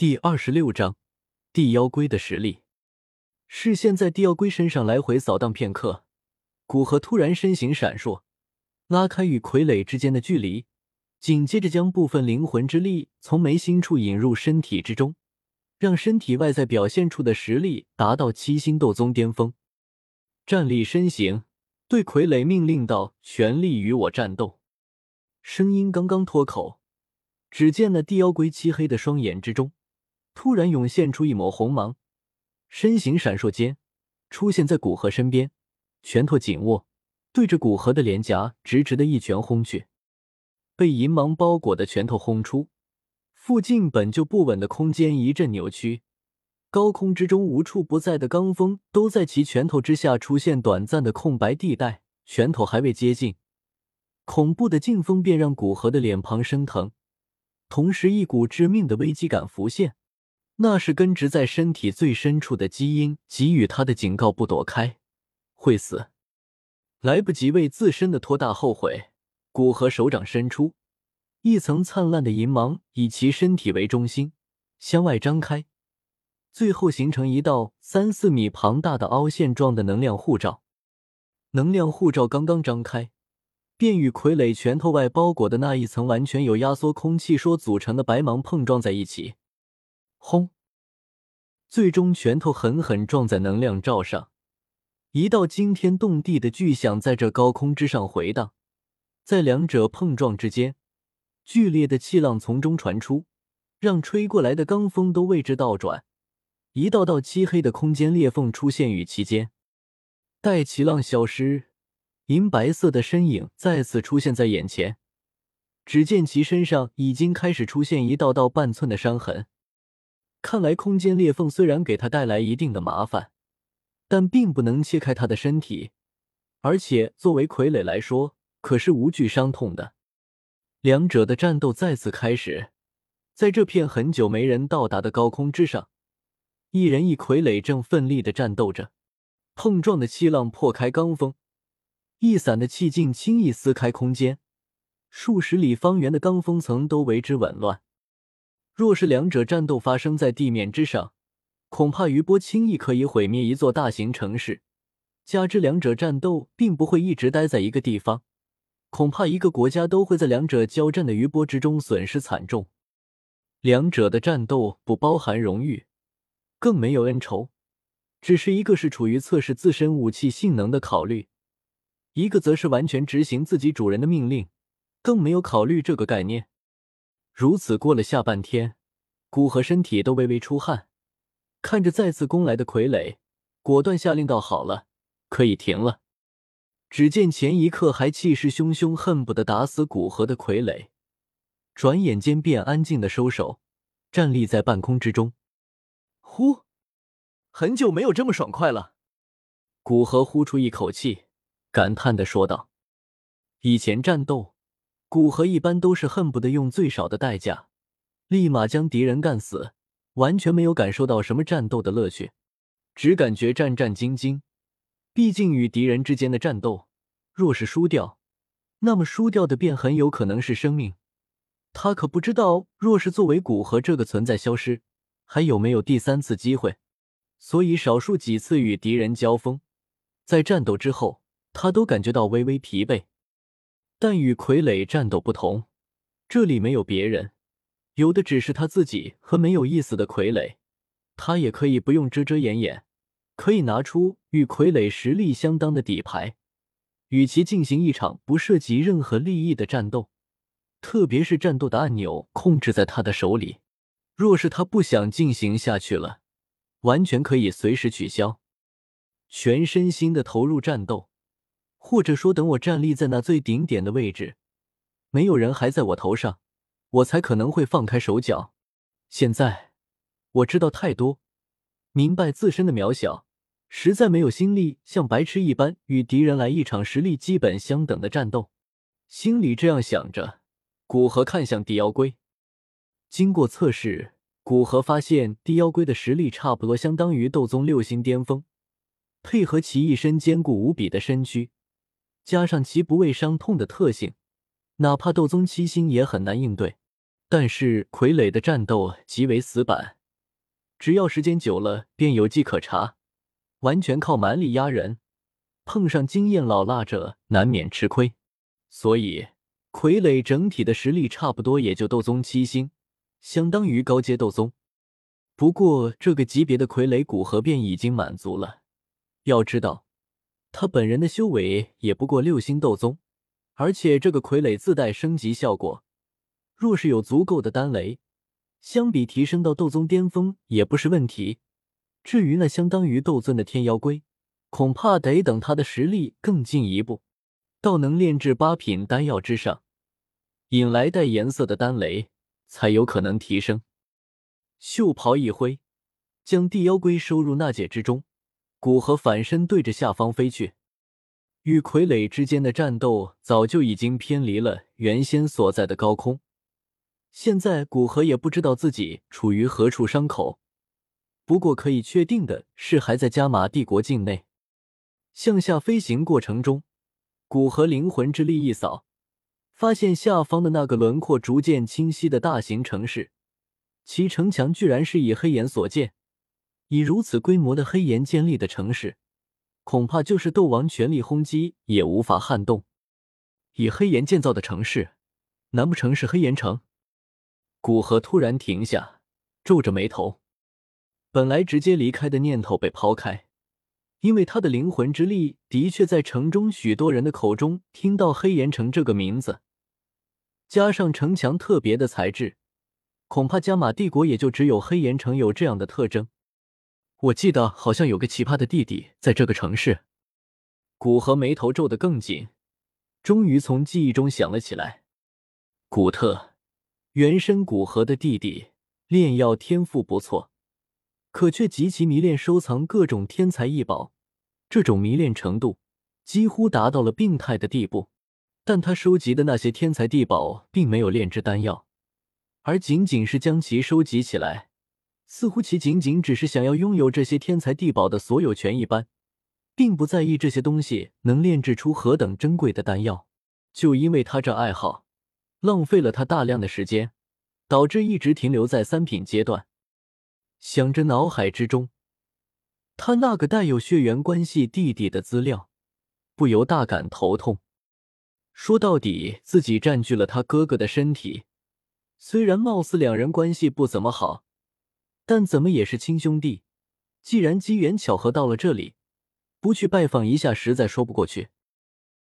第二十六章地妖龟的实力。视线在地妖龟身上来回扫荡片刻，古河突然身形闪烁，拉开与傀儡之间的距离，紧接着将部分灵魂之力从眉心处引入身体之中，让身体外在表现出的实力达到七星斗宗巅峰。站立身形，对傀儡命令道：“全力与我战斗！”声音刚刚脱口，只见那地妖龟漆黑的双眼之中。突然涌现出一抹红芒，身形闪烁间，出现在古河身边，拳头紧握，对着古河的脸颊直直的一拳轰去。被银芒包裹的拳头轰出，附近本就不稳的空间一阵扭曲，高空之中无处不在的罡风都在其拳头之下出现短暂的空白地带。拳头还未接近，恐怖的劲风便让古河的脸庞生疼，同时一股致命的危机感浮现。那是根植在身体最深处的基因给予他的警告：不躲开，会死。来不及为自身的拖大后悔，古河手掌伸出，一层灿烂的银芒以其身体为中心向外张开，最后形成一道三四米庞大的凹陷状的能量护罩。能量护罩刚刚张开，便与傀儡拳头外包裹的那一层完全由压缩空气所组成的白芒碰撞在一起。轰！最终，拳头狠狠撞在能量罩上，一道惊天动地的巨响在这高空之上回荡。在两者碰撞之间，剧烈的气浪从中传出，让吹过来的罡风都为之倒转。一道道漆黑的空间裂缝出现于其间。待气浪消失，银白色的身影再次出现在眼前。只见其身上已经开始出现一道道半寸的伤痕。看来，空间裂缝虽然给他带来一定的麻烦，但并不能切开他的身体，而且作为傀儡来说，可是无惧伤痛的。两者的战斗再次开始，在这片很久没人到达的高空之上，一人一傀儡正奋力的战斗着。碰撞的气浪破开罡风，一散的气劲轻易撕开空间，数十里方圆的罡风层都为之紊乱。若是两者战斗发生在地面之上，恐怕余波轻易可以毁灭一座大型城市。加之两者战斗并不会一直待在一个地方，恐怕一个国家都会在两者交战的余波之中损失惨重。两者的战斗不包含荣誉，更没有恩仇，只是一个是处于测试自身武器性能的考虑，一个则是完全执行自己主人的命令，更没有考虑这个概念。如此过了下半天，古河身体都微微出汗，看着再次攻来的傀儡，果断下令道：“好了，可以停了。”只见前一刻还气势汹汹、恨不得打死古河的傀儡，转眼间便安静的收手，站立在半空之中。呼，很久没有这么爽快了。古河呼出一口气，感叹的说道：“以前战斗。”古河一般都是恨不得用最少的代价，立马将敌人干死，完全没有感受到什么战斗的乐趣，只感觉战战兢兢。毕竟与敌人之间的战斗，若是输掉，那么输掉的便很有可能是生命。他可不知道，若是作为古河这个存在消失，还有没有第三次机会。所以，少数几次与敌人交锋，在战斗之后，他都感觉到微微疲惫。但与傀儡战斗不同，这里没有别人，有的只是他自己和没有意思的傀儡。他也可以不用遮遮掩掩，可以拿出与傀儡实力相当的底牌，与其进行一场不涉及任何利益的战斗。特别是战斗的按钮控制在他的手里，若是他不想进行下去了，完全可以随时取消，全身心的投入战斗。或者说，等我站立在那最顶点的位置，没有人还在我头上，我才可能会放开手脚。现在我知道太多，明白自身的渺小，实在没有心力像白痴一般与敌人来一场实力基本相等的战斗。心里这样想着，古河看向地妖龟。经过测试，古河发现地妖龟的实力差不多相当于斗宗六星巅峰，配合其一身坚固无比的身躯。加上其不畏伤痛的特性，哪怕斗宗七星也很难应对。但是傀儡的战斗极为死板，只要时间久了便有迹可查，完全靠蛮力压人，碰上经验老辣者难免吃亏。所以傀儡整体的实力差不多也就斗宗七星，相当于高阶斗宗。不过这个级别的傀儡古核便已经满足了。要知道，他本人的修为也不过六星斗宗，而且这个傀儡自带升级效果。若是有足够的丹雷，相比提升到斗宗巅峰也不是问题。至于那相当于斗尊的天妖龟，恐怕得等他的实力更进一步，到能炼制八品丹药之上，引来带颜色的丹雷，才有可能提升。袖袍一挥，将地妖龟收入纳戒之中，古河反身对着下方飞去。与傀儡之间的战斗早就已经偏离了原先所在的高空。现在古河也不知道自己处于何处伤口，不过可以确定的是还在加玛帝国境内。向下飞行过程中，古河灵魂之力一扫，发现下方的那个轮廓逐渐清晰的大型城市，其城墙居然是以黑岩所建。以如此规模的黑岩建立的城市，恐怕就是斗王全力轰击也无法撼动。以黑岩建造的城市，难不成是黑岩城？古河突然停下，皱着眉头。本来直接离开的念头被抛开，因为他的灵魂之力的确在城中许多人的口中听到黑岩城这个名字，加上城墙特别的材质，恐怕加玛帝国也就只有黑岩城有这样的特征。我记得好像有个奇葩的弟弟在这个城市。古河眉头皱得更紧，终于从记忆中想了起来，古特。原身古河的弟弟炼药天赋不错，可却极其迷恋收藏各种天才异宝，这种迷恋程度几乎达到了病态的地步。但他收集的那些天才地宝并没有炼制丹药，而仅仅是将其收集起来，似乎其仅仅只是想要拥有这些天才地宝的所有权一般，并不在意这些东西能炼制出何等珍贵的丹药。就因为他这爱好。浪费了他大量的时间，导致一直停留在三品阶段。想着脑海之中，他那个带有血缘关系弟弟的资料，不由大感头痛。说到底，自己占据了他哥哥的身体，虽然貌似两人关系不怎么好，但怎么也是亲兄弟。既然机缘巧合到了这里，不去拜访一下，实在说不过去。